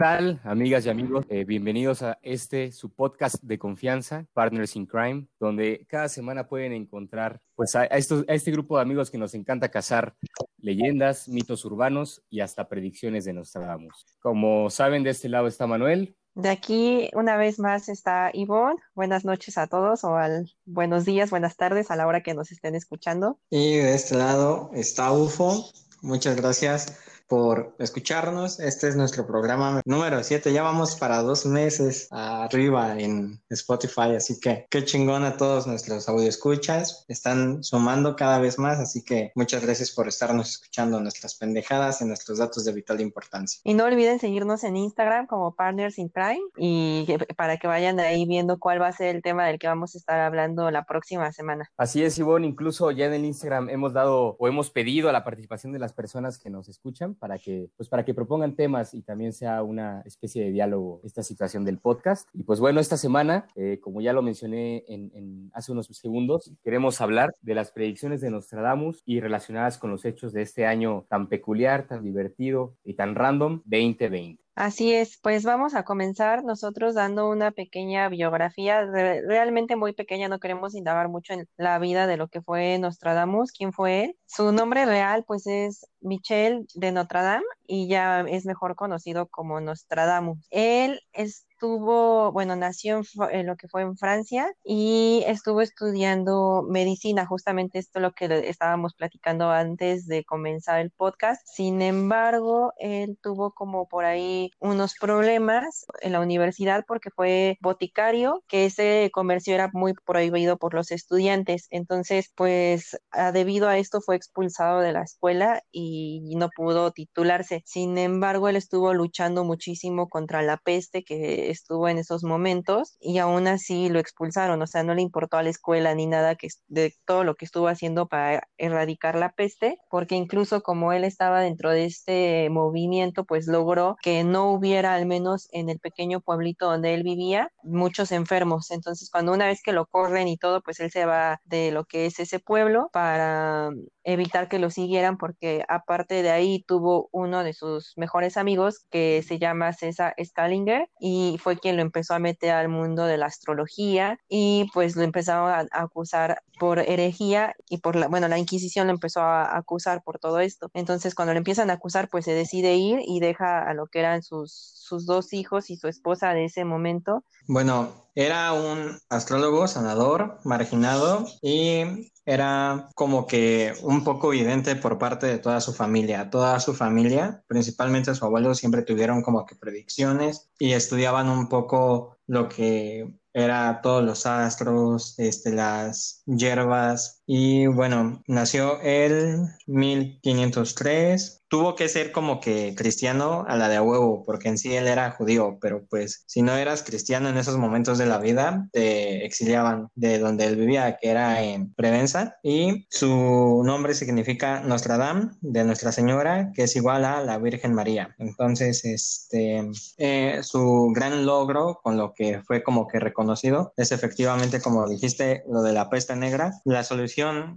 tal, amigas y amigos? Eh, bienvenidos a este, su podcast de confianza, Partners in Crime, donde cada semana pueden encontrar pues, a, estos, a este grupo de amigos que nos encanta cazar leyendas, mitos urbanos y hasta predicciones de Nostradamus. Como saben, de este lado está Manuel. De aquí, una vez más, está Ivonne. Buenas noches a todos o al buenos días, buenas tardes a la hora que nos estén escuchando. Y de este lado está UFO. Muchas gracias por escucharnos. Este es nuestro programa número 7. Ya vamos para dos meses arriba en Spotify, así que qué chingón a todos nuestros escuchas Están sumando cada vez más, así que muchas gracias por estarnos escuchando nuestras pendejadas y nuestros datos de vital importancia. Y no olviden seguirnos en Instagram como Partners in Crime y para que vayan ahí viendo cuál va a ser el tema del que vamos a estar hablando la próxima semana. Así es, Ivonne. Incluso ya en el Instagram hemos dado o hemos pedido a la participación de las personas que nos escuchan para que, pues para que propongan temas y también sea una especie de diálogo esta situación del podcast. Y pues bueno, esta semana, eh, como ya lo mencioné en, hace unos segundos, queremos hablar de las predicciones de Nostradamus y relacionadas con los hechos de este año tan peculiar, tan divertido y tan random 2020. Así es, pues vamos a comenzar nosotros dando una pequeña biografía, realmente muy pequeña, no queremos indagar mucho en la vida de lo que fue Nostradamus, quién fue él. Su nombre real pues es Michel de Notre Dame y ya es mejor conocido como Nostradamus. Él es estuvo, bueno, nació en, lo que fue en Francia y estuvo estudiando medicina, justamente esto lo que estábamos platicando antes de comenzar el podcast. Sin embargo, él tuvo como por ahí unos problemas en la universidad porque fue boticario, que ese comercio era muy prohibido por los estudiantes. Entonces, pues debido a esto fue expulsado de la escuela y no pudo titularse. Sin embargo, él estuvo luchando muchísimo contra la peste que estuvo en esos momentos y aún así lo expulsaron, o sea, no le importó a la escuela ni nada que, de todo lo que estuvo haciendo para erradicar la peste, porque incluso como él estaba dentro de este movimiento, pues logró que no hubiera, al menos en el pequeño pueblito donde él vivía, muchos enfermos. Entonces, cuando una vez que lo corren y todo, pues él se va de lo que es ese pueblo para evitar que lo siguieran porque aparte de ahí tuvo uno de sus mejores amigos que se llama César Scalinger y fue quien lo empezó a meter al mundo de la astrología y pues lo empezaron a, acusar por herejía y por la, bueno, la Inquisición lo empezó a acusar por todo esto. Entonces cuando lo empiezan a acusar pues se decide ir y deja a lo que eran sus, sus dos hijos y su esposa de ese momento. Bueno, era un astrólogo sanador, marginado y era como que un poco evidente por parte de toda su familia. Toda su familia, principalmente su abuelo, siempre tuvieron como que predicciones y estudiaban un poco lo que era todos los astros, este, las hierbas y bueno, nació el 1503 tuvo que ser como que cristiano a la de huevo, porque en sí él era judío, pero pues si no eras cristiano en esos momentos de la vida, te exiliaban de donde él vivía, que era en Prevenza, y su nombre significa Nostradam, de Nuestra Señora, que es igual a la Virgen María. Entonces, este, eh, su gran logro con lo que fue como que reconocido es efectivamente, como dijiste, lo de la peste negra. La solución funciona.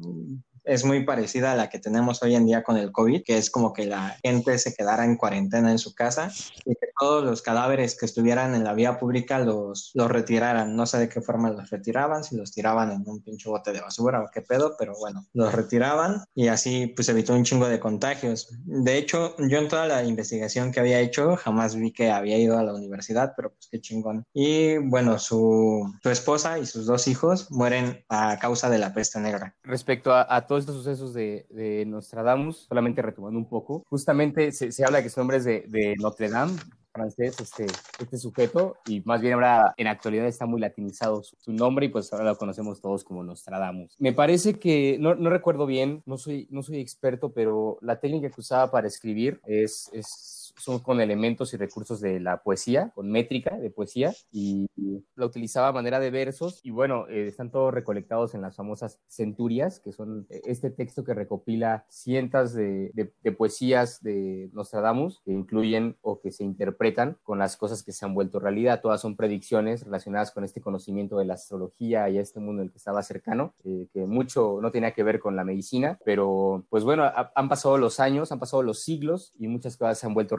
Es muy parecida a la que tenemos hoy en día con el COVID, que es como que la gente se quedara en cuarentena en su casa y que todos los cadáveres que estuvieran en la vía pública los, los retiraran. No sé de qué forma los retiraban, si los tiraban en un pinche bote de basura o qué pedo, pero bueno, los retiraban y así pues evitó un chingo de contagios. De hecho, yo en toda la investigación que había hecho jamás vi que había ido a la universidad, pero pues qué chingón. Y bueno, su, su esposa y sus dos hijos mueren a causa de la peste negra. Respecto a, a todos estos sucesos de, de, Nostradamus, solamente retomando un poco, justamente se, se habla que su nombre es de, de Notre Dame, francés este, este sujeto y más bien ahora en actualidad está muy latinizado su, su, nombre y pues ahora lo conocemos todos como Nostradamus. Me parece que, no, no recuerdo bien, no soy, no soy experto, pero la técnica que usaba para escribir es, es son con elementos y recursos de la poesía, con métrica de poesía, y la utilizaba a manera de versos, y bueno, eh, están todos recolectados en las famosas centurias, que son este texto que recopila cientos de, de, de, poesías de Nostradamus, que incluyen o que se interpretan con las cosas que se han vuelto realidad. Todas son predicciones relacionadas con este conocimiento de la astrología y a este mundo en el que estaba cercano, eh, que mucho no tenía que ver con la medicina, pero pues bueno, ha, han pasado los años, han pasado los siglos y muchas cosas se han vuelto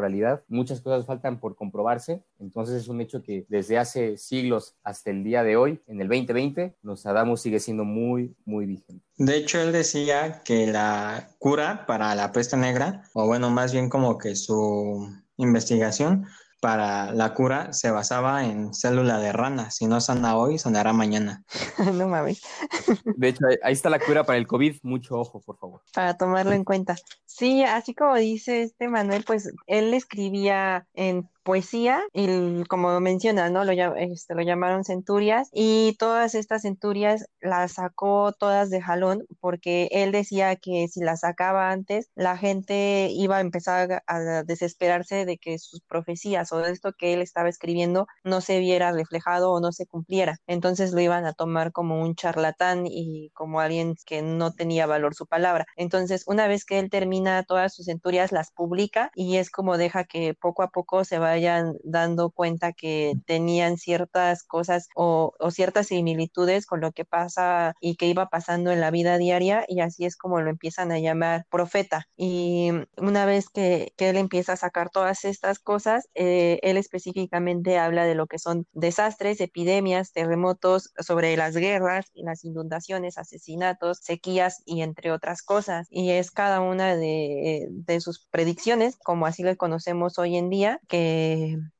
Muchas cosas faltan por comprobarse. Entonces es un hecho que desde hace siglos hasta el día de hoy, en el 2020, Nostradamus sigue siendo muy, muy vigente. De hecho, él decía que la cura para la peste negra, o bueno, más bien como que su investigación para la cura se basaba en célula de rana. Si no sana hoy, sanará mañana. no mames. De hecho, ahí está la cura para el COVID. Mucho ojo, por favor. Para tomarlo en cuenta. Sí, así como dice este Manuel, pues él escribía en poesía y como menciona, ¿no? Lo, este, lo llamaron centurias y todas estas centurias las sacó todas de jalón porque él decía que si las sacaba antes, la gente iba a empezar a desesperarse de que sus profecías o de esto que él estaba escribiendo no se viera reflejado o no se cumpliera. Entonces lo iban a tomar como un charlatán y como alguien que no tenía valor su palabra. Entonces, una vez que él termina todas sus centurias, las publica y es como deja que poco a poco se va vayan dando cuenta que tenían ciertas cosas o, ciertas similitudes con lo que pasa y que iba pasando en la vida diaria y así es como lo empiezan a llamar profeta. Y una vez que, él empieza a sacar todas estas cosas, eh, él específicamente habla de lo que son desastres, epidemias, terremotos, sobre las guerras las inundaciones, asesinatos, sequías y entre otras cosas. Y es cada una de, sus predicciones, como así lo conocemos hoy en día, que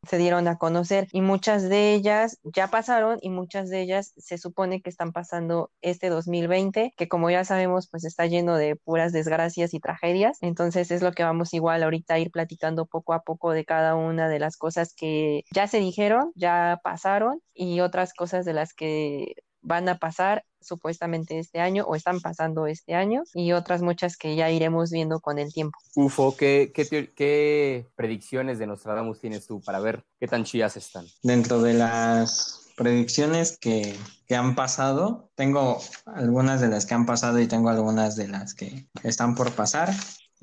se dieron a conocer y muchas de ellas ya pasaron y muchas de ellas se supone que están pasando este 2020, que como ya sabemos pues está lleno de puras desgracias y tragedias. Entonces es lo que vamos igual ahorita a ir platicando poco a poco de cada una de las cosas que ya se dijeron, ya pasaron y otras cosas de las que van a pasar supuestamente este año o están pasando este año y otras muchas que ya iremos viendo con el tiempo. Ufo, ¿qué, qué, predicciones de Nostradamus tienes tú para ver qué tan chidas están? Dentro de las predicciones que, que, han pasado. Tengo algunas de las que han pasado y tengo algunas de las que están por pasar.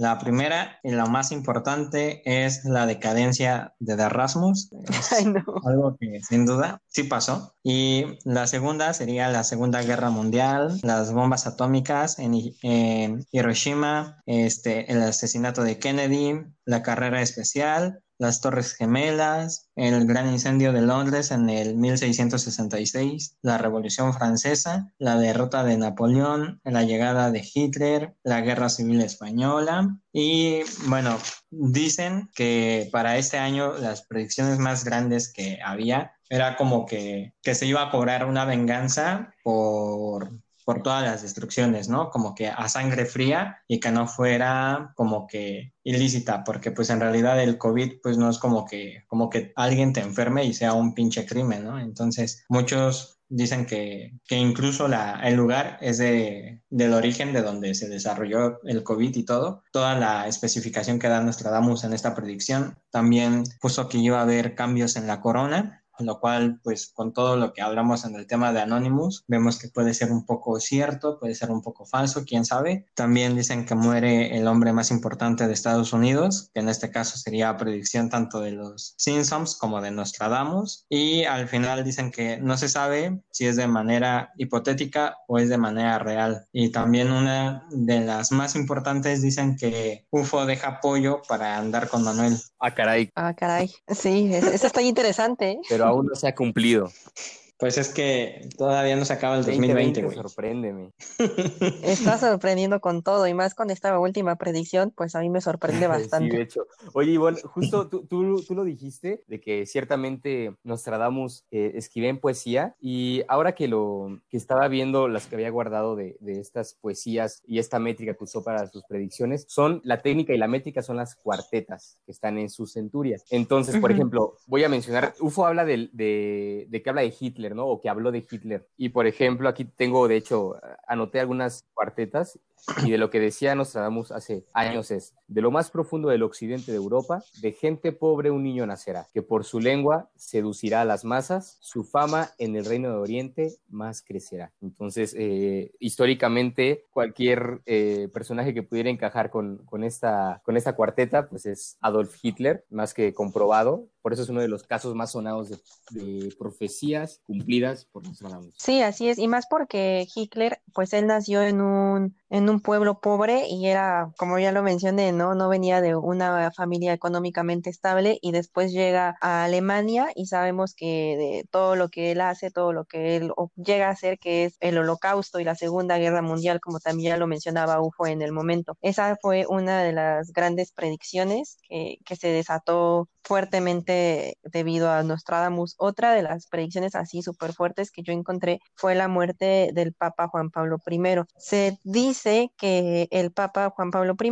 La primera y la más importante es la decadencia de Erasmus. Algo que sin duda sí pasó. Y la segunda sería la Segunda Guerra Mundial, las bombas atómicas en, en Hiroshima, este, el asesinato de Kennedy, la carrera especial, las Torres Gemelas, el gran incendio de Londres en el 1666, la Revolución Francesa, la derrota de Napoleón, la llegada de Hitler, la Guerra Civil Española y bueno, dicen que para este año las predicciones más grandes que había era como que, que se iba a cobrar una venganza por por todas las destrucciones, ¿no? Como que a sangre fría y que no fuera como que ilícita, porque pues en realidad el COVID pues no es como que, como que alguien te enferme y sea un pinche crimen, ¿no? Entonces muchos dicen que, que incluso la, el lugar es de, del origen de donde se desarrolló el COVID y todo. Toda la especificación que da Nostradamus en esta predicción también puso que iba a haber cambios en la corona lo cual pues con todo lo que hablamos en el tema de Anonymous vemos que puede ser un poco cierto, puede ser un poco falso, quién sabe. También dicen que muere el hombre más importante de Estados Unidos, que en este caso sería predicción tanto de los Simpsons como de Nostradamus y al final dicen que no se sabe si es de manera hipotética o es de manera real. Y también una de las más importantes dicen que UFO deja apoyo para andar con Manuel. Ah, caray. Ah, caray. Sí, eso está interesante. ¿eh? Pero aún no se ha cumplido. Pues es que todavía no se acaba el 2020, güey. Sorpréndeme. Está sorprendiendo con todo y más con esta última predicción, pues a mí me sorprende bastante. Sí, de hecho. Oye, Ivonne, justo tú, tú, tú, lo dijiste, de que ciertamente Nostradamus eh, escribía en poesía y ahora que lo que estaba viendo las que había guardado de, de, estas poesías y esta métrica que usó para sus predicciones, son la técnica y la métrica son las cuartetas que están en sus centurias. Entonces, por ejemplo, voy a mencionar, UFO habla de, de, de que habla de Hitler o que habló de Hitler. Y por ejemplo, aquí tengo, de hecho, anoté algunas cuartetas y de lo que decía Nostradamus hace años es, de lo más profundo del occidente de Europa, de gente pobre un niño nacerá, que por su lengua seducirá a las masas, su fama en el reino de Oriente más crecerá. Entonces, eh, históricamente, cualquier eh, personaje que pudiera encajar con, con, esta, con esta cuarteta, pues es Adolf Hitler, más que comprobado. Por eso es uno de los casos más sonados de, de profecías cumplidas por Nostradamus. Sí, así es. Y más porque Hitler, pues él nació en un en un pueblo pobre y era, como ya lo mencioné, ¿no? No venía de una familia económicamente estable y después llega a Alemania y sabemos que de todo lo que él hace, todo lo que él llega a hacer, que es el holocausto y la Segunda Guerra Mundial, como también ya lo mencionaba UFO en el momento. Esa fue una de las grandes predicciones que, que se desató fuertemente debido a Nostradamus. Otra de las predicciones así súper fuertes que yo encontré fue la muerte del Papa Juan Pablo I. Se dice que el Papa Juan Pablo I,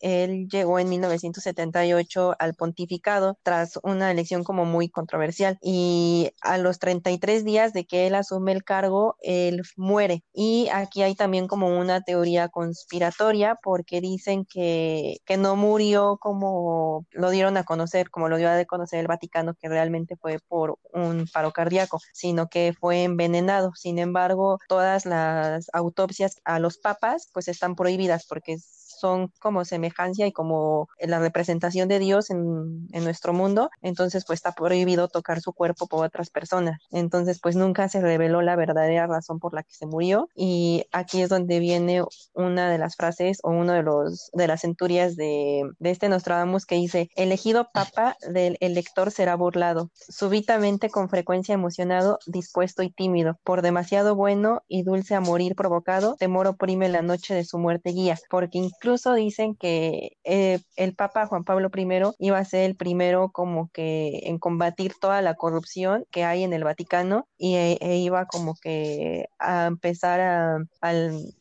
él llegó en 1978 al pontificado tras una elección como muy controversial y a los 33 días de que él asume el cargo, él muere. Y aquí hay también como una teoría conspiratoria porque dicen que, que no murió como lo dieron a conocer, como lo dio a conocer el Vaticano, que realmente fue por un paro cardíaco, sino que fue envenenado. Sin embargo, todas las autopsias a los papas pues están prohibidas porque son como semejanza y como la representación de Dios en, en, nuestro mundo, entonces pues está prohibido tocar su cuerpo por otras personas. Entonces pues nunca se reveló la verdadera razón por la que se murió y aquí es donde viene una de las frases o uno de los de las centurias de, de este Nostradamus que dice, elegido papa del elector será burlado, súbitamente con frecuencia emocionado, dispuesto y tímido, por demasiado bueno y dulce a morir provocado, temor oprime la noche de su muerte guía, porque incluso incluso dicen que eh, el Papa Juan Pablo I iba a ser el primero como que en combatir toda la corrupción que hay en el Vaticano y e, e iba como que a empezar a,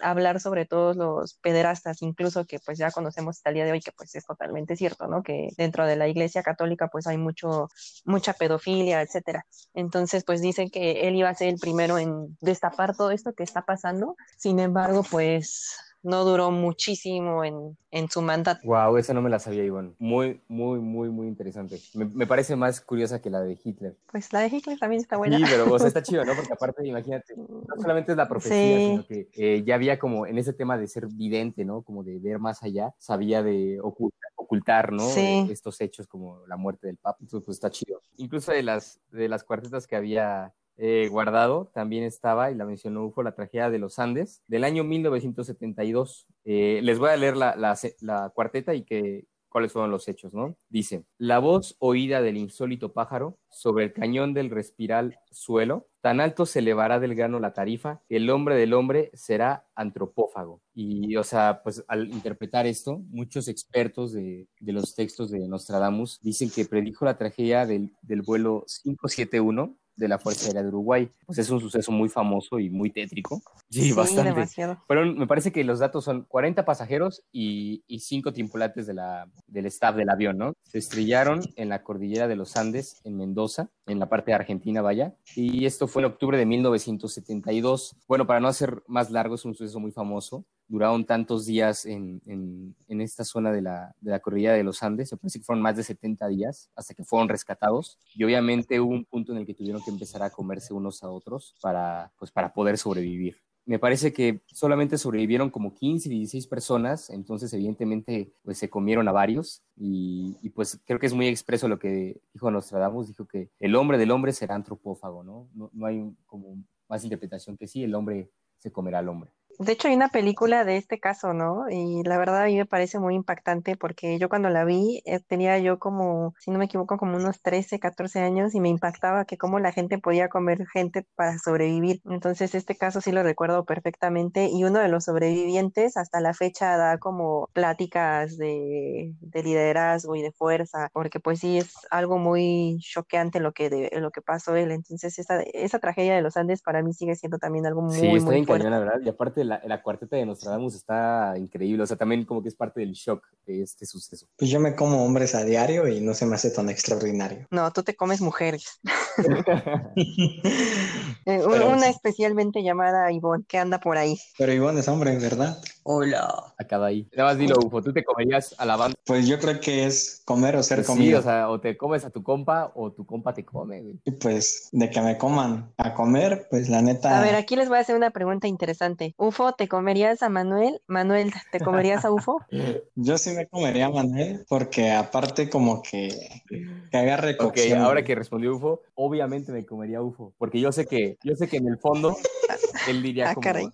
hablar sobre todos los pederastas, incluso que pues ya conocemos hasta el día de hoy que pues es totalmente cierto, ¿no? Que dentro de la Iglesia Católica pues hay mucho mucha pedofilia, etcétera. Entonces pues dicen que él iba a ser el primero en destapar todo esto que está pasando. Sin embargo, pues no duró muchísimo en, en su mandato. Wow, esa no me la sabía, Iván. Muy, muy, muy, muy interesante. Me, me, parece más curiosa que la de Hitler. Pues la de Hitler también está buena. Sí, pero o sea, está chido, ¿no? Porque aparte, imagínate, no solamente es la profecía, sí. sino que eh, ya había como en ese tema de ser vidente, ¿no? Como de ver más allá, sabía de ocultar, ocultar ¿no? Sí. Estos hechos como la muerte del Papa. Entonces, pues está chido. Incluso de las, de las cuartetas que había eh, guardado también estaba, y la mencionó UFO, la tragedia de los Andes del año 1972. Eh, les voy a leer la, la, cuarteta y que, cuáles fueron los hechos, ¿no? Dice, la voz oída del insólito pájaro sobre el cañón del respiral suelo, tan alto se elevará del grano la tarifa, el hombre del hombre será antropófago. Y, o sea, pues al interpretar esto, muchos expertos de, de los textos de Nostradamus dicen que predijo la tragedia del, del vuelo 571 de la Fuerza Aérea de Uruguay. Pues es un suceso muy famoso y muy tétrico. Sí, sí bastante. Demasiado. Pero me parece que los datos son 40 pasajeros y, y 5 tripulantes de la, del staff del avión, ¿no? Se estrellaron en la cordillera de los Andes, en Mendoza, en la parte de Argentina, vaya. Y esto fue en octubre de 1972. Bueno, para no hacer más largo, es un suceso muy famoso duraron tantos días en, en, en esta zona de la, de la, cordillera de los Andes, me parece que fueron más de 70 días hasta que fueron rescatados y obviamente hubo un punto en el que tuvieron que empezar a comerse unos a otros para, pues, para poder sobrevivir. Me parece que solamente sobrevivieron como 15, 16 personas, entonces evidentemente pues se comieron a varios y, pues creo que es muy expreso lo que dijo Nostradamus, dijo que el hombre del hombre será antropófago, ¿no? No, no hay como más interpretación que sí, el hombre se comerá al hombre. De hecho, hay una película de este caso, ¿no? Y la verdad a mí me parece muy impactante porque yo cuando la vi eh, tenía yo como, si no me equivoco, como unos 13, 14 años y me impactaba que cómo la gente podía comer gente para sobrevivir. Entonces, este caso sí lo recuerdo perfectamente y uno de los sobrevivientes hasta la fecha da como pláticas de, de liderazgo y de fuerza, porque pues sí es algo muy choqueante lo que, de, lo que pasó él. Entonces, esa, esa tragedia de los Andes para mí sigue siendo también algo muy, sí, muy fuerte. Cañón, la verdad. Y aparte la, la, cuarteta de Nostradamus está increíble, o sea, también como que es parte del shock de este suceso. Pues yo me como hombres a diario y no se me hace tan extraordinario. No, tú te comes mujeres. Eh, una especialmente llamada Ivonne, que anda por ahí. Pero Ivonne es hombre, ¿verdad? Hola. Acaba ahí. Nada más dilo, Ufo, ¿tú te comerías a la banda? Pues yo creo que es comer o ser pues comido. Sí, o sea, o te comes a tu compa o tu compa te come. Güey. Y pues de que me coman a comer, pues la neta. A ver, aquí les voy a hacer una pregunta interesante. Ufo, ¿te comerías a Manuel? Manuel, ¿te comerías a Ufo? yo sí me comería a Manuel porque aparte como que, que agarre. Ok, ahora que respondió Ufo, obviamente me comería a Ufo porque yo sé que, yo sé que en el fondo él diría ah, como... Caray.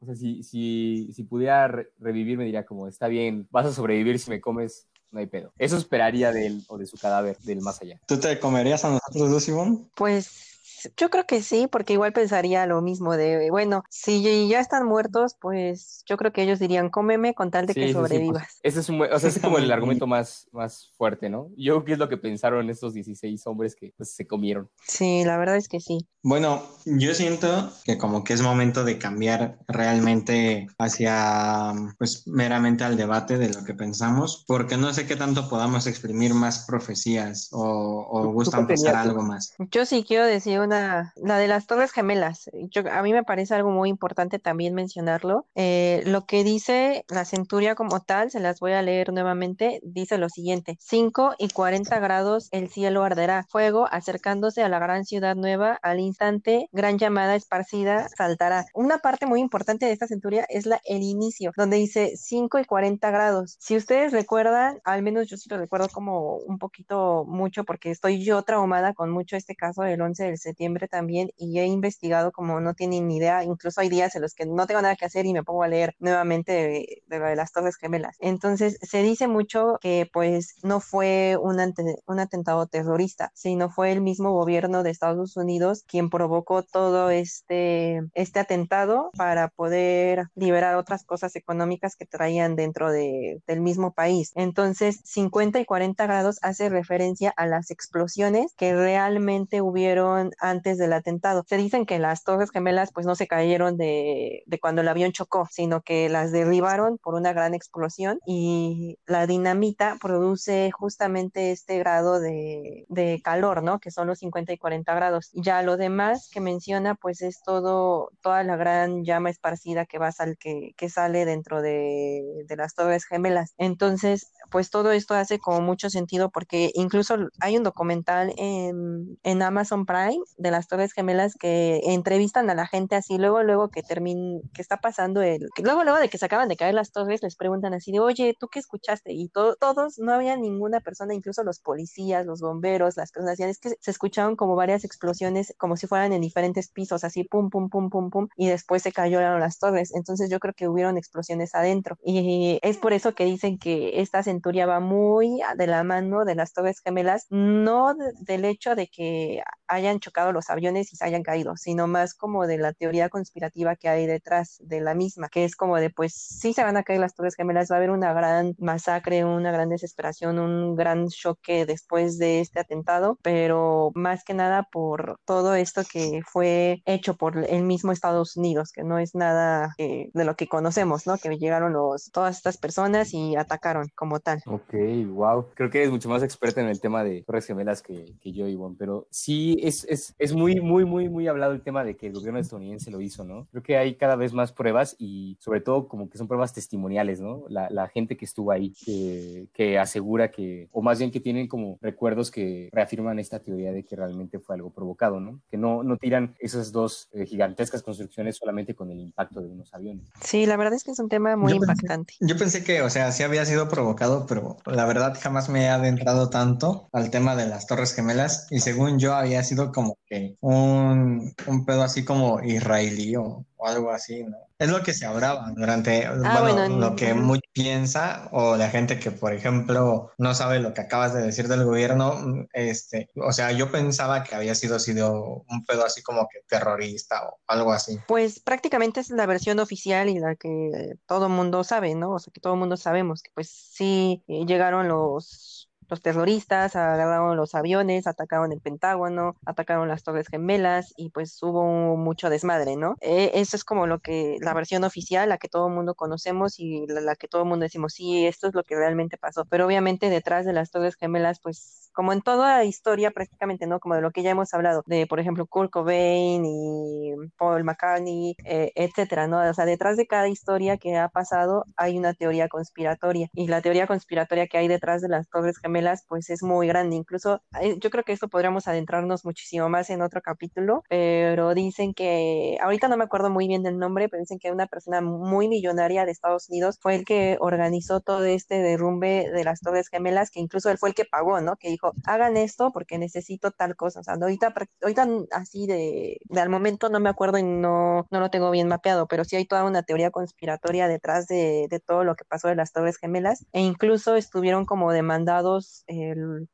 O sea, si, si, si pudiera revivir, me diría como, está bien, vas a sobrevivir si me comes no hay pedo. Eso esperaría de él o de su cadáver, del más allá. ¿Tú te comerías a nosotros dos, Ivonne? Pues yo creo que sí, porque igual pensaría lo mismo de, bueno, si ya están muertos, pues yo creo que ellos dirían, cómeme con tal de que pues, sobrevivas. ese es, un, o sea, es como el argumento más, más fuerte, ¿no? Yo creo que es lo que pensaron estos 16 hombres que pues, se comieron. Sí, la verdad es que sí. Bueno, yo siento que como que es momento de cambiar realmente hacia, pues, meramente al debate de lo que pensamos, porque no sé qué tanto podamos exprimir más profecías o, o gustan pensar algo más. Yo sí quiero decir la de las Torres Gemelas. A mí me parece algo muy importante también mencionarlo. Eh, lo que dice la centuria como tal, se las voy a leer nuevamente, dice lo siguiente, 5 y 40 grados el cielo arderá, fuego acercándose a la gran ciudad nueva, al instante gran llamada esparcida saltará. Una parte muy importante de esta centuria es la, el inicio, donde dice 5 y 40 grados. Si ustedes recuerdan, al menos yo sí lo recuerdo como un poquito mucho porque estoy yo traumada con mucho este caso del 11 del septiembre también y he investigado como no tienen ni idea, incluso hay días en los que no tengo nada que hacer y me pongo a leer nuevamente de, de, las Torres Gemelas. Entonces se dice mucho que pues no fue un, un atentado terrorista, sino fue el mismo gobierno de Estados Unidos quien provocó todo este, este atentado para poder liberar otras cosas económicas que traían dentro de, del mismo país. Entonces 50 y 40 grados hace referencia a las explosiones que realmente hubieron antes del atentado. Se dicen que las torres gemelas pues no se cayeron de, de cuando el avión chocó, sino que las derribaron por una gran explosión y la dinamita produce justamente este grado de, de calor, ¿no? Que son los 50 y 40 grados. Ya lo demás que menciona pues es todo, toda la gran llama esparcida que va sal, que, que sale dentro de, de las torres gemelas. Entonces, pues todo esto hace como mucho sentido porque incluso hay un documental en, en Amazon Prime de las Torres Gemelas que entrevistan a la gente así, luego, luego que termina, que está pasando el, luego, luego de que se acaban de caer las torres, les preguntan así de, oye, ¿tú qué escuchaste? Y todos, no había ninguna persona, incluso los policías, los bomberos, las personas, es que se escuchaban como varias explosiones, como si fueran en diferentes pisos, así, pum, pum, pum, pum, pum, y después se cayeron las torres. Entonces yo creo que hubieron explosiones adentro. Y es por eso que dicen que esta centuria va muy de la mano de las Torres Gemelas, no del hecho de que hayan chocado los aviones y se hayan caído, sino más como de la teoría conspirativa que hay detrás de la misma, que es como de, pues sí se van a caer las Torres Gemelas, va a haber una gran masacre, una gran desesperación, un gran choque después de este atentado, pero más que nada por todo esto que fue hecho por el mismo Estados Unidos, que no es nada de lo que conocemos, ¿no? Que llegaron los, todas estas personas y atacaron como tal. Ok, wow. Creo que eres mucho más experta en el tema de Torres Gemelas que, que yo, Ivonne, pero sí es, es, es muy, muy, muy, muy hablado el tema de que el gobierno estadounidense lo hizo, ¿no? Creo que hay cada vez más pruebas y sobre todo como que son pruebas testimoniales, ¿no? La, la gente que estuvo ahí, que, que, asegura que, o más bien que tienen como recuerdos que reafirman esta teoría de que realmente fue algo provocado, ¿no? Que no, no tiran esas dos eh, gigantescas construcciones solamente con el impacto de unos aviones. Sí, la verdad es que es un tema muy impactante. yo pensé que, o sea, sí había sido provocado, pero la verdad jamás me he adentrado tanto al tema de las Torres Gemelas y según yo había sido como un, un pedo así como israelí o, algo así, ¿no? Es lo que se hablaba durante, ah, bueno, lo que mucho piensa o la gente que, por ejemplo, no sabe lo que acabas de decir del gobierno, este, o sea, yo pensaba que había sido, sido un pedo así como que terrorista o algo así. Pues prácticamente es la versión oficial y la que todo el mundo sabe, ¿no? O sea, que todo mundo sabemos que pues sí eh, llegaron los los terroristas agarraron los aviones, atacaron el Pentágono, atacaron las Torres Gemelas y pues hubo mucho desmadre, ¿no? Eh, eso es como lo que, la versión oficial, la que todo el mundo conocemos y la, la que todo el mundo decimos, sí, esto es lo que realmente pasó. Pero obviamente detrás de las Torres Gemelas, pues como en toda historia prácticamente, ¿no? Como de lo que ya hemos hablado, de por ejemplo Kurt Cobain y Paul McCartney, eh, etcétera, ¿no? O sea, detrás de cada historia que ha pasado hay una teoría conspiratoria y la teoría conspiratoria que hay detrás de las Torres Gemelas Pues es muy grande. Incluso eh, yo creo que esto podríamos adentrarnos muchísimo más en otro capítulo, pero dicen que, ahorita no me acuerdo muy bien del nombre, pero dicen que una persona muy millonaria de Estados Unidos fue el que organizó todo este derrumbe de las Torres Gemelas, que incluso él fue el que pagó, ¿no? Que dijo, hagan esto porque necesito tal cosa. O sea, ahorita, ahorita así de, al momento no me acuerdo y no, no lo tengo bien mapeado, pero sí hay toda una teoría conspiratoria detrás de, de todo lo que pasó de las Torres Gemelas e incluso estuvieron como demandados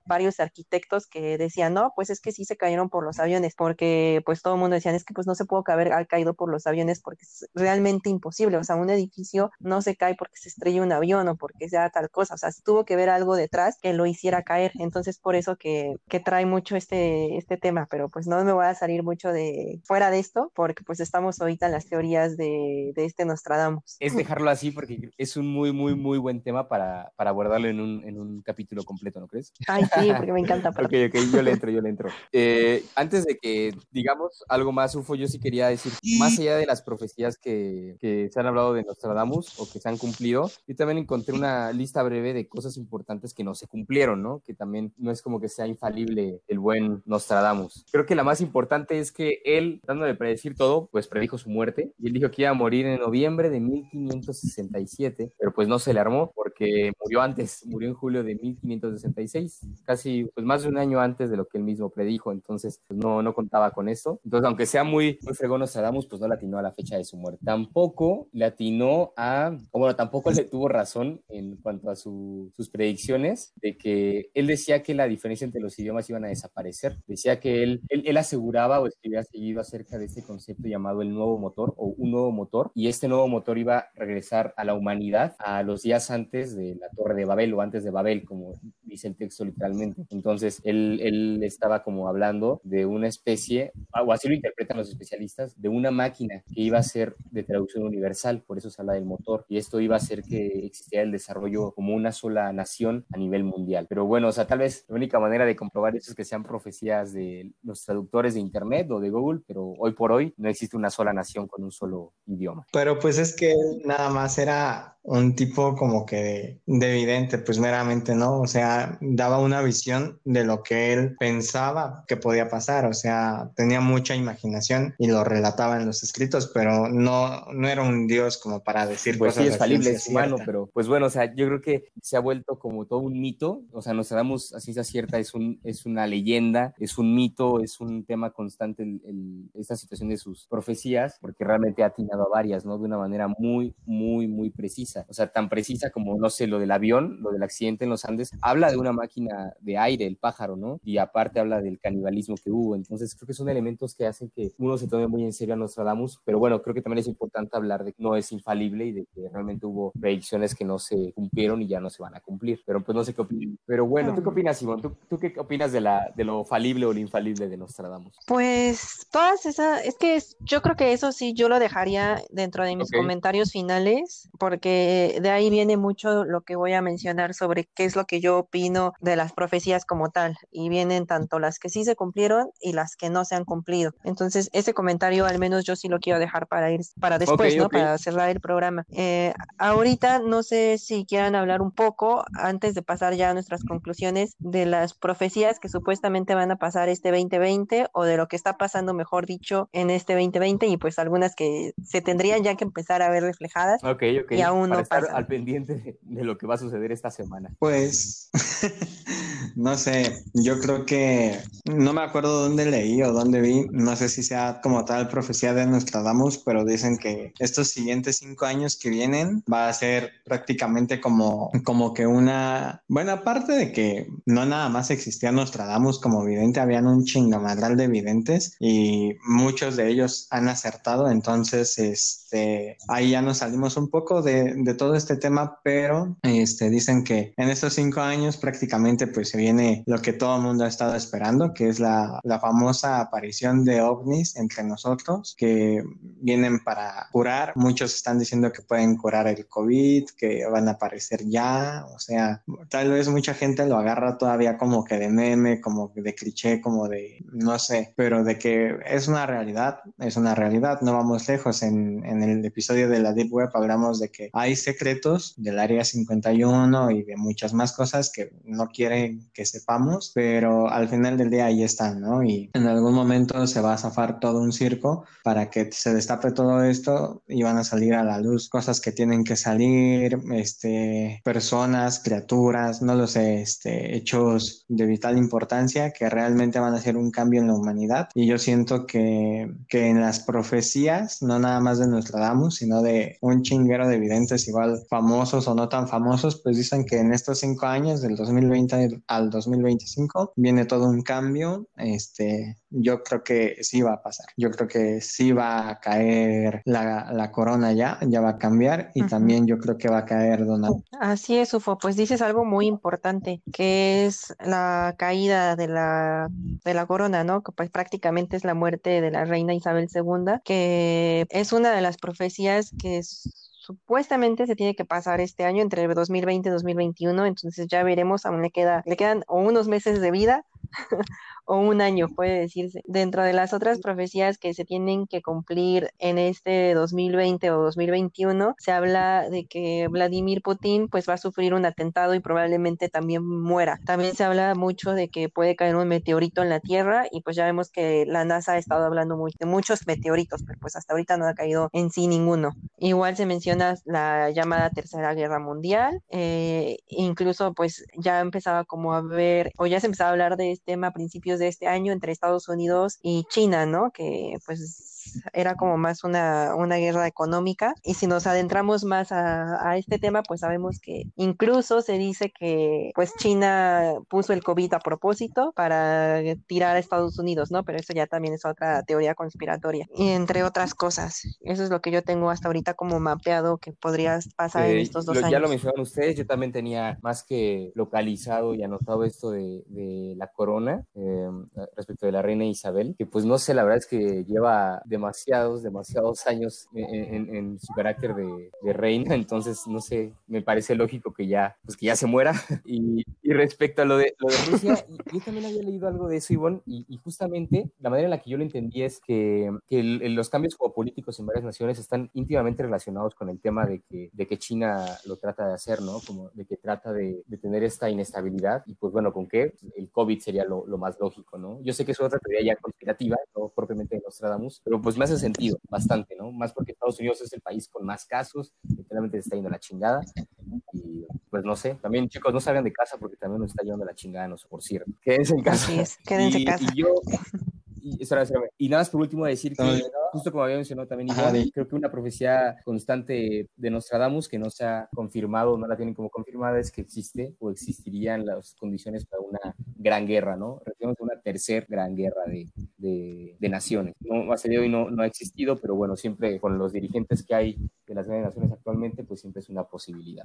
varios arquitectos que decían, no, pues es que sí se cayeron por los aviones, porque pues todo el mundo decía, es que pues no se pudo haber caído por los aviones porque es realmente imposible, o sea, un edificio no se cae porque se estrella un avión o porque sea tal cosa, o sea, tuvo que ver algo detrás que lo hiciera caer, entonces por eso que, que trae mucho este, este tema, pero pues no me voy a salir mucho de fuera de esto, porque pues estamos ahorita en las teorías de, de este Nostradamus. Es dejarlo así porque es un muy, muy, muy buen tema para, para abordarlo en un, en un capítulo completo, ¿no crees? Ay, sí, porque me encanta. ok, ok, yo le entro, yo le entro. Eh, antes de que digamos algo más, Ufo, yo sí quería decir, más allá de las profecías que, que se han hablado de Nostradamus o que se han cumplido, yo también encontré una lista breve de cosas importantes que no se cumplieron, ¿no? Que también no es como que sea infalible el buen Nostradamus. Creo que la más importante es que él, tratando de predecir todo, pues predijo su muerte y él dijo que iba a morir en noviembre de 1567, pero pues no se le armó porque murió antes, murió en julio de 1566, casi pues más de un año antes de lo que él mismo predijo, entonces pues, no, no contaba con eso. Entonces, aunque sea muy, muy fregón Nostradamus, pues no le atinó a la fecha de su muerte. Tampoco le atinó a, o bueno, tampoco le tuvo razón en cuanto a su, sus predicciones de que él decía que la diferencia entre los idiomas iban a desaparecer. Decía que él, él, él aseguraba o escribía seguido acerca de este concepto llamado el nuevo motor o un nuevo motor y este nuevo motor iba a regresar a la humanidad a los días antes de la Torre de Babel o antes de Babel, como dice el texto literalmente. Entonces, él, él estaba como hablando de una especie, o así lo interpretan los especialistas, de una máquina que iba a ser de traducción universal, por eso se habla del motor, y esto iba a hacer que existiera el desarrollo como una sola nación a nivel mundial. Pero bueno, o sea, tal vez la única manera de comprobar eso es que sean profecías de los traductores de Internet o de Google, pero hoy por hoy no existe una sola nación con un solo idioma. Pero pues es que nada más era un tipo como que de, evidente, pues meramente, ¿no? O sea, daba una visión de lo que él pensaba que podía pasar, o sea, tenía mucha imaginación y lo relataba en los escritos, pero no, no era un dios como para decir pues cosas sí, es falible, es humano, pero pues bueno, o sea, yo creo que se ha vuelto como todo un mito, o sea, nos damos así sea cierta, es, un, es una leyenda, es un mito, es un tema constante el, el, esta situación de sus profecías, porque realmente ha atinado a varias, ¿no? De una manera muy, muy, muy precisa o sea, tan precisa como, no sé, lo del avión, lo del accidente en los Andes, habla de una máquina de aire, el pájaro, ¿no? Y aparte habla del canibalismo que hubo, entonces creo que son elementos que hacen que uno se tome muy en serio a Nostradamus, pero bueno, creo que también es importante hablar de que no es infalible y de que realmente hubo predicciones que no se cumplieron y ya no se van a cumplir, pero pues no sé qué opinan. Pero bueno, ¿tú qué opinas, Simón? ¿Tú, tú qué opinas de, la, de lo falible o lo infalible de Nostradamus? Pues todas esas, es que yo creo que eso sí, yo lo dejaría dentro de mis okay. comentarios finales, porque de ahí viene mucho lo que voy a mencionar sobre qué es lo que yo opino de las profecías como tal. Y vienen tanto las que sí se cumplieron y las que no se han cumplido. Entonces, ese comentario al menos yo sí lo quiero dejar para ir para después, okay, ¿no? Okay. Para cerrar el programa. Eh, ahorita no sé si quieran hablar un poco, antes de pasar ya a nuestras conclusiones, de las profecías que supuestamente van a pasar este 2020 o de lo que está pasando, mejor dicho, en este 2020 y pues algunas que se tendrían ya que empezar a ver reflejadas okay, okay. y aún para no estar pasan. al pendiente de, lo que va a suceder esta semana. Pues, no sé, yo creo que no me acuerdo dónde leí o dónde vi, no sé si sea como tal profecía de Nostradamus, pero dicen que estos siguientes cinco años que vienen va a ser prácticamente como, como que una, bueno, aparte de que no nada más existía Nostradamus como vidente, habían un chingamadral de videntes y muchos de ellos han acertado, entonces, este, ahí ya nos salimos un poco de, todo este tema, pero este, dicen que en estos cinco años prácticamente pues se viene lo que todo el mundo ha estado esperando, que es la, la famosa aparición de ovnis entre nosotros, que vienen para curar. Muchos están diciendo que pueden curar el COVID, que van a aparecer ya, o sea, tal vez mucha gente lo agarra todavía como que de meme, como de cliché, como de, no sé, pero de que es una realidad, es una realidad, no vamos lejos. En el episodio de la Deep Web hablamos de que hay secretos del Área 51 y de muchas más cosas que no quieren que sepamos, pero al final del día ahí están, ¿no? Y en algún momento se va a zafar todo un circo para que se destape todo esto y van a salir a la luz cosas que tienen que salir, este, personas, criaturas, no lo sé, este, hechos de vital importancia que realmente van a hacer un cambio en la humanidad. Y yo siento que, que en las profecías, no nada más de Sino de un chinguero de videntes igual famosos o no tan famosos, pues dicen que en estos cinco años, del 2020 al 2025, viene todo un cambio. Este, yo creo que sí va a pasar. Yo creo que sí va a caer la, la corona ya, ya va a cambiar y también yo creo que va a caer Donald. Así es, Ufo. Pues dices algo muy importante, que es la caída de la, de la corona, ¿no? Que pues prácticamente es la muerte de la reina Isabel II, que es una de las profecías que supuestamente se tiene que pasar este año entre 2020 y 2021, entonces ya veremos, aún le queda, le quedan unos meses de vida o un año, puede decirse. Dentro de las otras profecías que se tienen que cumplir en este 2020 o 2021, se habla de que Vladimir Putin pues va a sufrir un atentado y probablemente también muera. También se habla mucho de que puede caer un meteorito en la Tierra y pues ya vemos que la NASA ha estado hablando muy, de muchos meteoritos, pero pues hasta ahorita no ha caído en sí ninguno. Igual se menciona la llamada Tercera Guerra Mundial, eh, incluso pues ya empezaba como a ver, o ya se empezaba a hablar de este tema a principios de este año entre Estados Unidos y China, ¿no? Que pues era como más una, una guerra económica. Y si nos adentramos más a, a, este tema, pues sabemos que incluso se dice que pues China puso el COVID a propósito para tirar a Estados Unidos, ¿no? Pero eso ya también es otra teoría conspiratoria. Y entre otras cosas, eso es lo que yo tengo hasta ahorita como mapeado que podría pasar en estos dos lo, años. Ya lo mencionaron ustedes, yo también tenía más que localizado y anotado esto de, de la corona eh, respecto de la reina Isabel, que pues no sé, la verdad es que lleva demasiados, demasiados años en, en, en su carácter de, de, reina, entonces no sé, me parece lógico que ya, pues que ya se muera. Y, y respecto a lo de, lo de Rusia, yo también había leído algo de eso, Ivonne, y, y, justamente la manera en la que yo lo entendí es que, que el, los cambios geopolíticos en varias naciones están íntimamente relacionados con el tema de que, de que China lo trata de hacer, ¿no? Como de que trata de, de tener esta inestabilidad, y pues bueno, ¿con qué? El COVID sería lo, lo más lógico, ¿no? Yo sé que es otra teoría ya conspirativa, no propiamente de Nostradamus, pero pues me hace sentido bastante, ¿no? Más porque Estados Unidos es el país con más casos, literalmente se está yendo a la chingada. Y pues no sé, también chicos, no salgan de casa porque también nos está llevando a la chingada, no sé, por cierto. Quédense en casa. Así es, quédense en casa. Y yo, y, espera, espera, y nada más por último decir que, justo como había mencionado también, Iván, creo que una profecía constante de Nostradamus que no se ha confirmado, no la tienen como confirmada, es que existe o existirían las condiciones para una gran guerra, ¿no? Referimos a una tercera gran guerra de, de, de naciones. No, hasta de hoy no, no ha existido, pero bueno, siempre con los dirigentes que hay de las grandes naciones actualmente, pues siempre es una posibilidad.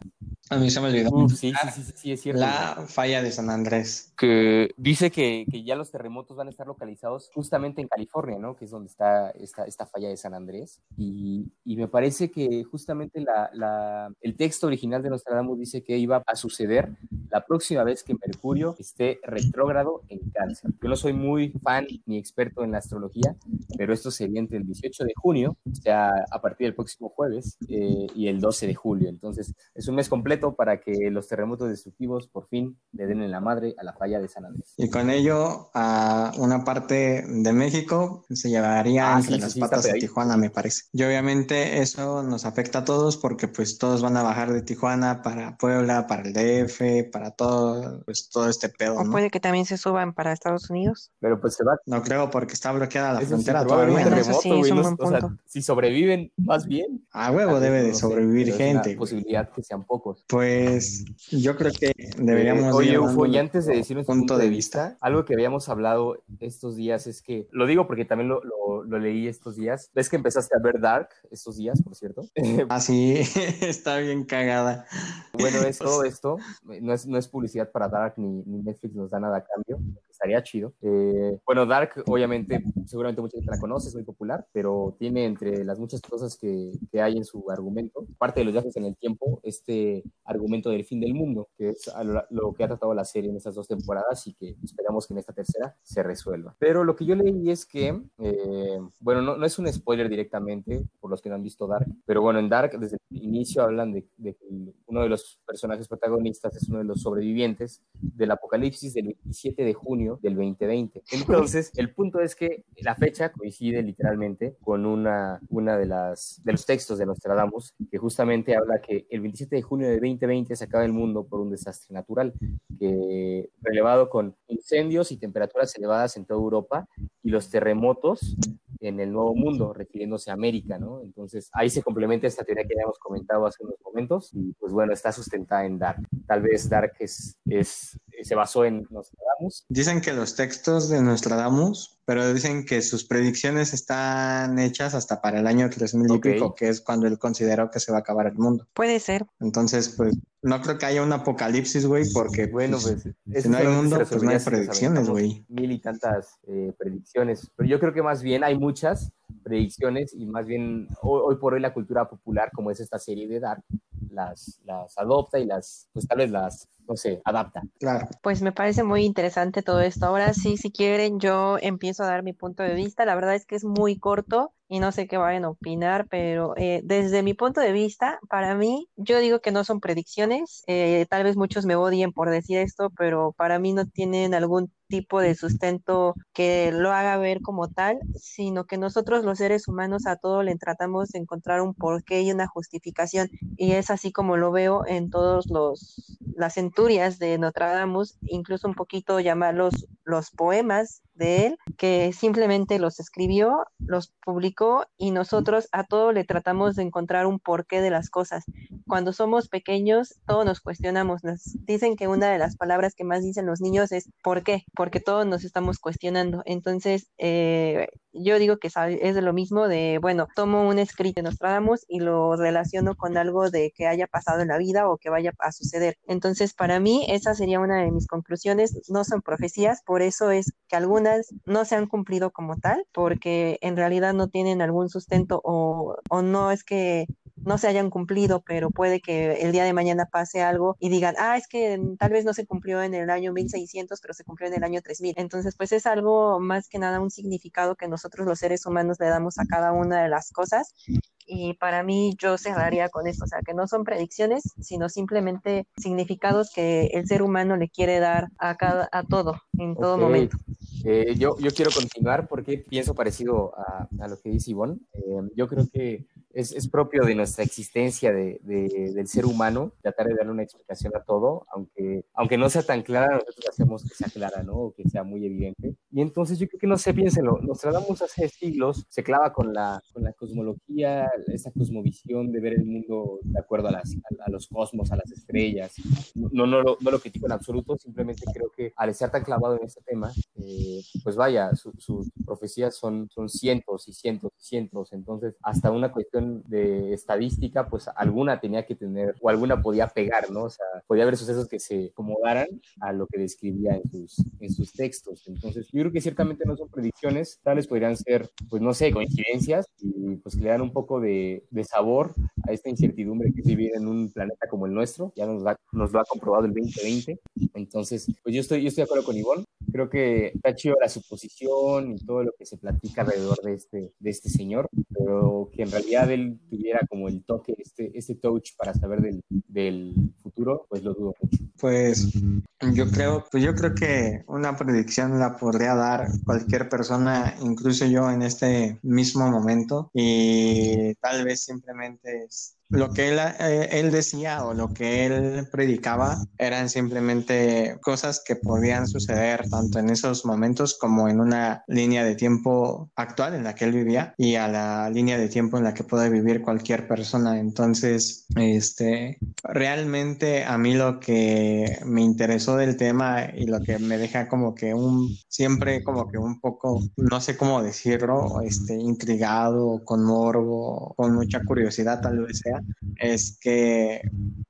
A mí se me olvidó. Sí, sí, sí, sí, sí, es cierto. La falla de San Andrés. Que dice que, que, ya los terremotos van a estar localizados justamente en California, ¿no? Que es donde está esta, esta falla de San Andrés. Y, y me parece que justamente la, la, el texto original de Nostradamus dice que iba a suceder la próxima vez que Mercurio esté retrógrado en cáncer. Yo no soy muy fan ni experto en la astrología, pero esto sería entre el 18 de junio, o sea, a partir del próximo jueves, eh, y el 12 de julio. Entonces, es un mes completo para que los terremotos destructivos por fin le den en la madre a la falla de San Andrés. Y con ello, a una parte de México se llevaría Ah, entre sí, las sí, patas de. Tijuana, me parece. Y obviamente eso nos afecta a todos porque pues todos van a bajar de Tijuana para Puebla, para el DF, para todo, pues todo este pedo, O ¿no? puede que también se suban para Estados Unidos. Pero pues se va. No creo porque está bloqueada la Eso sí, frontera probablemente todavía. Bueno, eso remoto, sí, es un no- buen o sea, punto. si sobreviven, más bien. A huevo vez, debe no de sé, sobrevivir pero es una gente. posibilidad que sean pocos. Pues yo creo que deberíamos Eh, oye, Ufo, y antes de decir nuestro punto de vista. algo que habíamos hablado estos días es que, lo digo porque también lo, lo- lo leí estos días, ves que empezaste a ver Dark estos días, por cierto. Ah, sí, está bien cagada. bueno, es todo esto, no es, no es publicidad para Dark ni, Netflix nos da nada a cambio, estaría chido. Eh, bueno, Dark, obviamente, seguramente mucha gente la conoce, es muy popular, pero tiene entre las muchas cosas que, que hay en su argumento, parte de los viajes en el tiempo, este argumento del fin del mundo, que es lo, que ha tratado la serie en estas dos temporadas y que esperamos que en esta tercera se resuelva. Pero lo que yo leí es que, eh, bueno, no, no, es un spoiler directamente por los que no han visto Dark, pero bueno, en Dark desde el inicio hablan de, de que uno de los personajes protagonistas es uno de los sobrevivientes del apocalipsis del 27 de junio del 2020. Entonces, el punto es que la fecha coincide literalmente con una, una de, las, de los textos de Nostradamus, que justamente habla que el 27 de junio del 2020 se acaba el mundo por un desastre natural, que relevado con incendios y temperaturas elevadas en toda Europa y los terremotos en el Nuevo Mundo, refiriéndose a América, ¿no? Entonces, ahí se complementa esta teoría que ya hemos comentado hace unos momentos y pues bueno, está sustentada en Dark. Tal vez Dark es, es se basó en Nostradamus. Dicen que los textos de Nostradamus, pero dicen que sus predicciones están hechas hasta para el año 3000 y pico, que es cuando él consideró que se va a acabar el mundo. Puede ser. Entonces, pues no creo que haya un apocalipsis, güey, porque bueno, pues, pues si no hay mundo, pues no hay predicciones, güey. Mil y tantas eh, predicciones, pero yo creo que más bien hay muchas predicciones y más bien hoy, por hoy la cultura popular, como es esta serie de Dark, las, las adopta y las, pues tal vez las, no sé, adapta. Claro. Pues me parece muy interesante todo esto. Ahora sí, si quieren, yo empiezo a dar mi punto de vista. La verdad es que es muy corto y no sé qué vayan a opinar, pero eh, desde mi punto de vista, para mí, yo digo que no son predicciones, eh, tal vez muchos me odien por decir esto, pero para mí no tienen algún tipo de sustento que lo haga ver como tal, sino que nosotros los seres humanos a todo le tratamos de encontrar un porqué y una justificación, y es así como lo veo en todos los las centurias de Notre Dame, incluso un poquito llamarlos los poemas de él, que simplemente los escribió, los publicó y nosotros a todo le tratamos de encontrar un porqué de las cosas. Cuando somos pequeños, todos nos cuestionamos. Nos dicen que una de las palabras que más dicen los niños es ¿por qué? Porque todos nos estamos cuestionando. Entonces, eh, yo digo que es de lo mismo de, bueno, tomo un escrito de Nostradamus y lo relaciono con algo de que haya pasado en la vida o que vaya a suceder. Entonces, para mí, esa sería una de mis conclusiones. No son profecías, por eso es que algunas no se han cumplido como tal, porque en realidad no tienen algún sustento o, o no es que no se hayan cumplido, pero puede que el día de mañana pase algo y digan, ah, es que tal vez no se cumplió en el año 1600, pero se cumplió en el año 3000. Entonces, pues es algo más que nada un significado que nosotros los seres humanos le damos a cada una de las cosas. Y para mí yo cerraría con esto, o sea, que no son predicciones, sino simplemente significados que el ser humano le quiere dar a, cada, a todo, en todo momento. Eh, yo, yo quiero continuar porque pienso parecido a, a lo que dice Ivonne. Eh, yo creo que es, es, propio de nuestra existencia de, del ser humano tratar de darle una explicación a todo, aunque, aunque no sea tan clara, nosotros hacemos que sea clara, ¿no? O que sea muy evidente. Y entonces yo creo que no sé, piénsenlo, nos tratamos hace siglos, se clava con la, con la cosmología, esa cosmovisión de ver el mundo de acuerdo a, las, a, los cosmos, a las estrellas. No, no, lo, no lo critico en absoluto, simplemente creo que al estar tan clavado en este tema, eh, pues vaya, sus profecías son, son cientos y cientos y cientos, entonces hasta una cuestión de estadística, pues alguna tenía que tener o alguna podía pegar, ¿no? O sea, podía haber sucesos que se acomodaran a lo que describía en sus, en sus textos. Entonces, yo creo que ciertamente no son predicciones, tales podrían ser, pues no sé, coincidencias y pues le dan un poco de, de sabor a esta incertidumbre que es vivir en un planeta como el nuestro. Ya nos, nos lo ha comprobado el 2020. Entonces, pues yo estoy, yo estoy de acuerdo con Ivonne. Creo que está chido la suposición y todo lo que se platica alrededor de este, de este señor, pero que en realidad él tuviera como el toque, este, este touch para saber del, del futuro, pues lo dudo mucho. Pues yo creo, pues yo creo que una predicción la podría dar cualquier persona, incluso yo en este mismo momento, y tal vez simplemente es lo que él, eh, él, decía o lo que él predicaba eran simplemente cosas que podían suceder tanto tanto en esos momentos como en una línea de tiempo actual en la que él vivía y a la línea de tiempo en la que puede vivir cualquier persona. Entonces, este, realmente a mí lo que me interesó del tema y lo que me deja como que un, siempre como que un poco, no sé cómo decirlo, este, intrigado, con morbo, con mucha curiosidad tal vez sea, es que,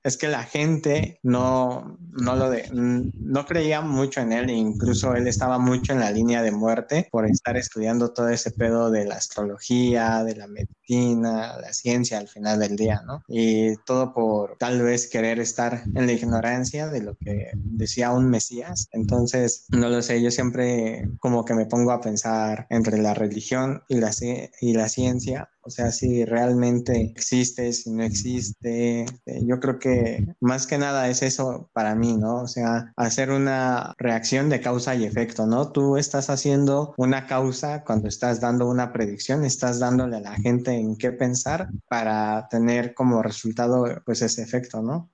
es que la gente no, no lo de, no creía mucho en él, incluso él estaba mucho en la línea de muerte por estar estudiando todo ese pedo de la astrología, de la medicina, la ciencia al final del día, ¿no? Y todo por tal vez querer estar en la ignorancia de lo que decía un Mesías. Entonces, no lo sé, yo siempre como que me pongo a pensar entre la religión y la, y la ciencia o sea, si realmente existe, si no existe. Eh, yo creo que más que nada es eso para mí, ¿no? O sea, hacer una reacción de causa y efecto, ¿no? Tú estás haciendo una causa cuando estás dando una predicción, estás dándole a la gente en qué pensar para tener como resultado pues ese efecto, ¿no?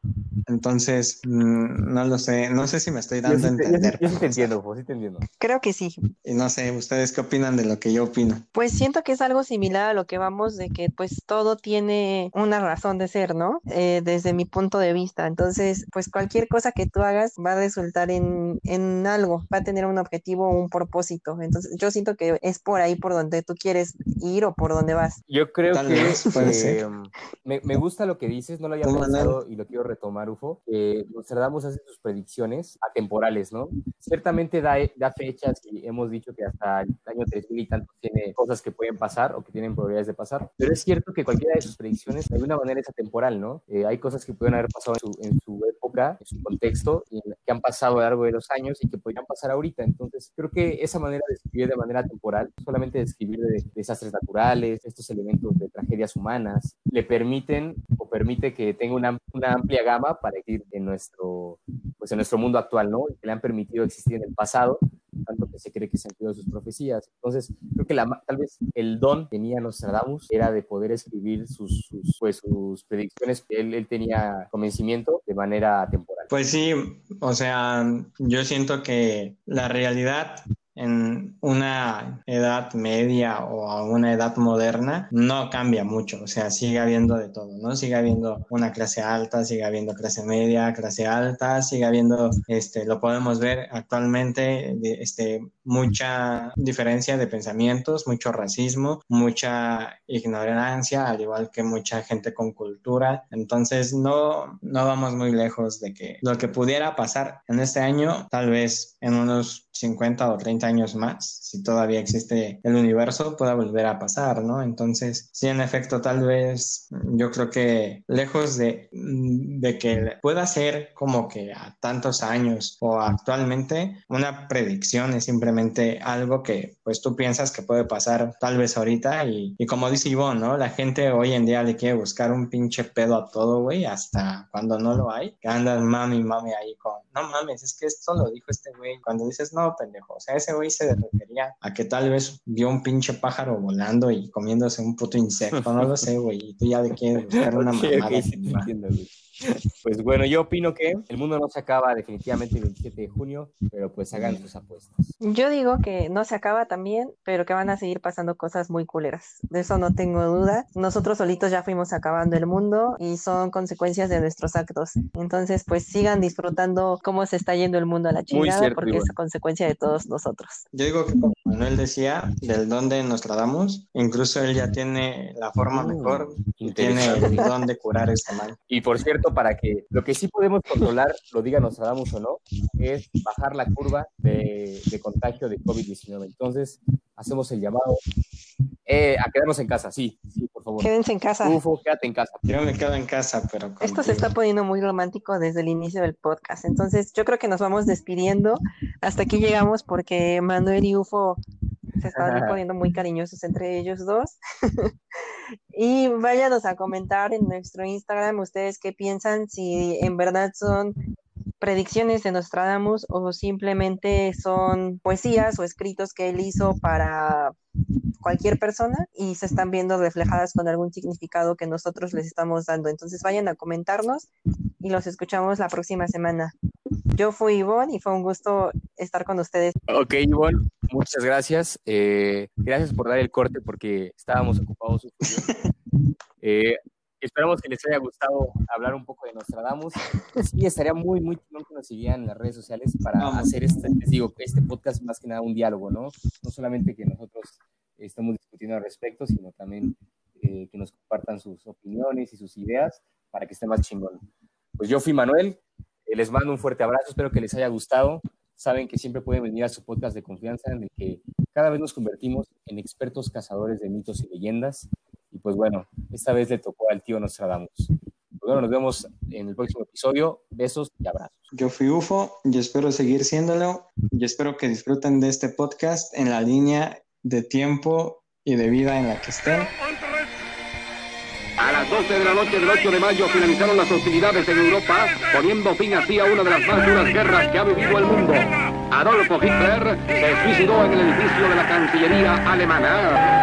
Entonces, mm, no lo sé, no sé si me estoy dando a entender. Yo, sí, te entiendo, pues sí te entiendo. Creo que sí. Y no sé, ¿ustedes qué opinan de lo que yo opino? Pues siento que es algo similar a lo que vamos de que pues todo tiene una razón de ser, ¿no? Eh, desde mi punto de vista. Entonces, pues cualquier cosa que tú hagas va a resultar en, en algo, va a tener un objetivo o un propósito. Entonces, yo siento que es por ahí por donde tú quieres ir o por donde vas. Yo creo que eh, me, me, gusta lo que dices, no lo había pensado y lo quiero retomar, Ufo. Eh, Nostradamus hace sus predicciones atemporales, ¿no? Ciertamente da, da fechas y hemos dicho que hasta el año 3000 y tanto tiene cosas que pueden pasar o que tienen probabilidades de pasar pero es cierto que cualquiera de sus predicciones de alguna manera es atemporal, ¿no? Eh, hay cosas que pueden haber pasado en su, época, en su contexto, y que han pasado a lo largo de los años y que podrían pasar ahorita. Entonces, creo que esa manera de escribir de manera temporal, solamente de escribir de, desastres naturales, estos elementos de tragedias humanas, le permiten o permite que tenga una, una amplia gama para existir en nuestro, pues en nuestro mundo actual, ¿no? Que le han permitido existir en el pasado tanto que se cree que se han cumplido sus profecías. Entonces, creo que la, tal vez el don que tenía Nostradamus era de poder escribir sus, sus pues, sus predicciones él, él, tenía convencimiento de manera temporal. Pues sí, o sea, yo siento que la realidad en una edad media o a una edad moderna no cambia mucho, o sea, sigue habiendo de todo, ¿no? Sigue habiendo una clase alta, sigue habiendo clase media, clase alta, sigue habiendo, este, lo podemos ver actualmente, este, mucha diferencia de pensamientos, mucho racismo, mucha ignorancia, al igual que mucha gente con cultura. Entonces, no, no vamos muy lejos de que lo que pudiera pasar en este año, tal vez en unos 50 o 30 años más, si todavía existe el universo, pueda volver a pasar, ¿no? Entonces, sí, en efecto, tal vez yo creo que lejos de, de que pueda ser como que a tantos años o actualmente, una predicción es simplemente algo que pues tú piensas que puede pasar tal vez ahorita y, y como dice Ivonne, ¿no? La gente hoy en día le quiere buscar un pinche pedo a todo, güey, hasta cuando no lo hay, que andan mami, mami ahí con, no mames, es que esto lo dijo este güey. Cuando dices, no, pendejo, o sea, ese güey se refería a que tal vez vio un pinche pájaro volando y comiéndose un puto insecto, no lo sé, güey, y tú ya le quieres buscar una mamada. Pues bueno, yo opino que el mundo no se acaba definitivamente el 27 de junio, pero pues hagan sus apuestas. Yo digo que no se acaba también, pero que van a seguir pasando cosas muy culeras. De eso no tengo duda. Nosotros solitos ya fuimos acabando el mundo y son consecuencias de nuestros actos. Entonces, pues sigan disfrutando cómo se está yendo el mundo a la chingada, porque es consecuencia de todos nosotros. Yo digo que como Manuel decía, del don de Nostradamus, incluso él ya tiene la forma mejor y tiene el don de curar este mal. Y por cierto, para que lo que sí podemos controlar, lo diga Nostradamus o no, es bajar la curva de, contagio de COVID-19. Entonces, hacemos el llamado eh, a quedarnos en casa, sí, sí, favor. Quédense en casa. Ufo, quédate en casa. Yo me quedo en casa, pero... Esto se está poniendo muy romántico desde el inicio del podcast, entonces yo creo que nos vamos despidiendo. Hasta aquí llegamos porque Manuel y Ufo se están poniendo muy cariñosos entre ellos dos. y váyanos a comentar en nuestro Instagram ustedes qué piensan, si en verdad son predicciones de Nostradamus o simplemente son poesías o escritos que él hizo para cualquier persona y se están viendo reflejadas con algún significado que nosotros les estamos dando. Entonces vayan a comentarnos y los escuchamos la próxima semana. Yo fui Ivonne y fue un gusto estar con ustedes. Ok, Ivonne, muchas gracias. Eh, gracias por dar el corte porque estábamos ocupados. eh, esperamos que les haya gustado hablar un poco de Nostradamus. Sí, estaría muy, muy chingón que nos siguieran en las redes sociales para hacer este, les digo, este podcast más que nada un diálogo, ¿no? No solamente que nosotros estemos discutiendo al respecto, sino también eh, que nos compartan sus opiniones y sus ideas para que esté más chingón. Pues yo fui Manuel, eh, les mando un fuerte abrazo, espero que les haya gustado. Saben que siempre pueden venir a su podcast de confianza en el que cada vez nos convertimos en expertos cazadores de mitos y leyendas. Pues bueno, esta vez le tocó al tío Nostradamus. Pues bueno, nos vemos en el próximo episodio. Besos y abrazos. Yo fui UFO y espero seguir siéndolo. Y espero que disfruten de este podcast en la línea de tiempo y de vida en la que estén. A las 12 de la noche del 8 de mayo finalizaron las hostilidades en Europa, poniendo fin así a una de las más duras guerras que ha vivido el mundo. Adolfo Hitler se suicidó en el edificio de la Cancillería alemana.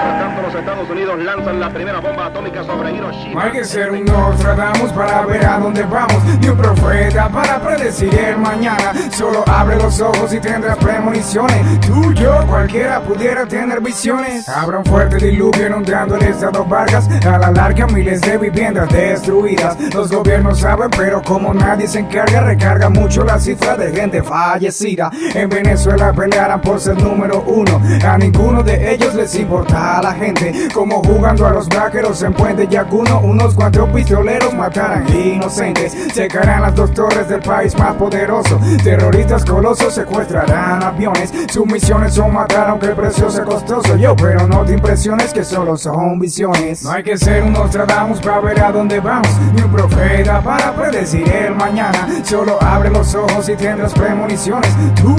Por tanto, los Estados Unidos lanzan la primera bomba atómica sobre Hiroshima. Hay que ser un Nostradamus para ver a dónde vamos, ni un profeta para predecir el mañana. Solo abre los ojos y tendrás premoniciones. Tú, yo, cualquiera pudiera tener visiones. Habrá un fuerte diluvio inundando el estado Vargas. A la larga, miles de viviendas destruidas. Los gobiernos saben, pero como nadie se encarga, recarga mucho la cifra de gente fallecida. En Venezuela pelearán por ser número uno. A ninguno de ellos les importa a la gente. Como jugando a los vaqueros en Puente Yacuno. Unos cuantos pistoleros matarán inocentes. Secarán las dos torres del país más poderoso. Terroristas colosos secuestrarán aviones. Sus misiones son matar aunque el precio sea costoso. Yo, pero no te impresiones que solo son visiones. No hay que ser un Nostradamus para ver a dónde vamos. Ni un profeta para predecir el mañana. Solo abre los ojos y tendrás premoniciones.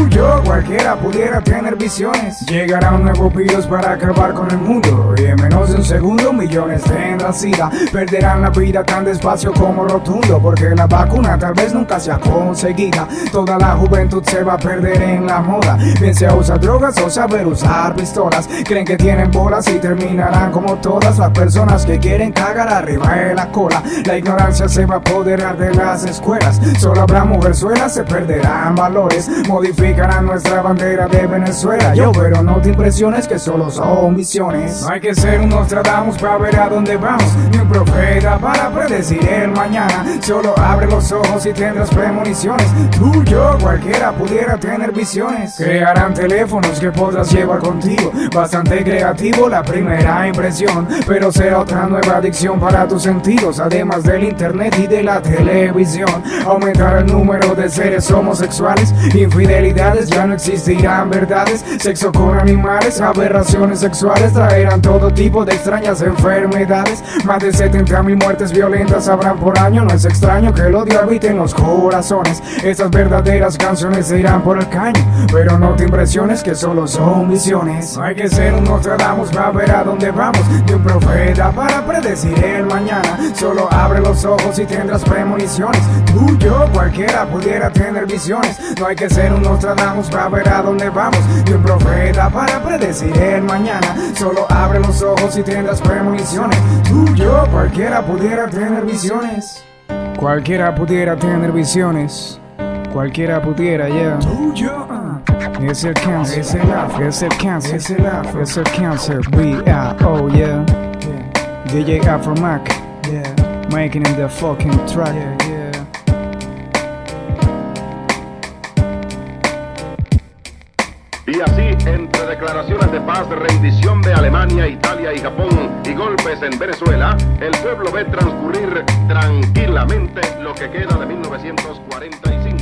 Yo, cualquiera pudiera tener visiones. Llegará un nuevo virus para acabar con el mundo. Y en menos de un segundo, millones tendrán sida. Perderán la vida tan despacio como rotundo. Porque la vacuna tal vez nunca sea conseguida. Toda la juventud se va a perder en la moda. Bien sea usar drogas o saber usar pistolas. Creen que tienen bolas y terminarán como todas las personas que quieren cagar arriba de la cola. La ignorancia se va a apoderar de las escuelas. Solo habrá mujerzuelas, se perderán valores. Modificarán nuestra bandera de Venezuela. Yo, pero no te impresiones que solo son visiones. No hay que ser un Nostradamus para ver a dónde vamos. Ni un profeta para predecir el mañana. Solo abre los ojos y tendrás premoniciones. Tú, yo, cualquiera pudiera tener visiones. Crearán teléfonos que podrás llevar contigo. Bastante creativo la primera impresión. Pero será otra nueva adicción para tus sentidos. Además del internet y de la televisión. Aumentar el número de seres homosexuales. Ya no existirán verdades. Sexo con animales, aberraciones sexuales traerán todo tipo de extrañas enfermedades. Más de 70 mil muertes violentas habrán por año. No es extraño que el odio habite en los corazones. Estas verdaderas canciones se irán por el caño. Pero no te impresiones que solo son visiones. No hay que ser un Nostradamus para ver a dónde vamos. Ni un profeta para predecir el mañana. Solo abre los ojos y tendrás premoniciones. Tú, yo, cualquiera pudiera tener visiones. No hay que ser un Nostradamus para ver a dónde vamos. Ni un profeta para predecir el mañana. Solo abre los ojos y tendrás premoniciones. Tú, yo, cualquiera pudiera tener visiones. Cualquiera pudiera tener visiones. Cualquiera pudiera, yeah. Tú, yo, ah. Es el cáncer, es el afro, es el cáncer, es el afro, es el cáncer. We are, oh yeah. DJ Afro Mac, yeah. Making in the fucking track, yeah, yeah. Y así, entre declaraciones de paz, rendición de Alemania, Italia y Japón y golpes en Venezuela, el pueblo ve transcurrir tranquilamente lo que queda de 1945.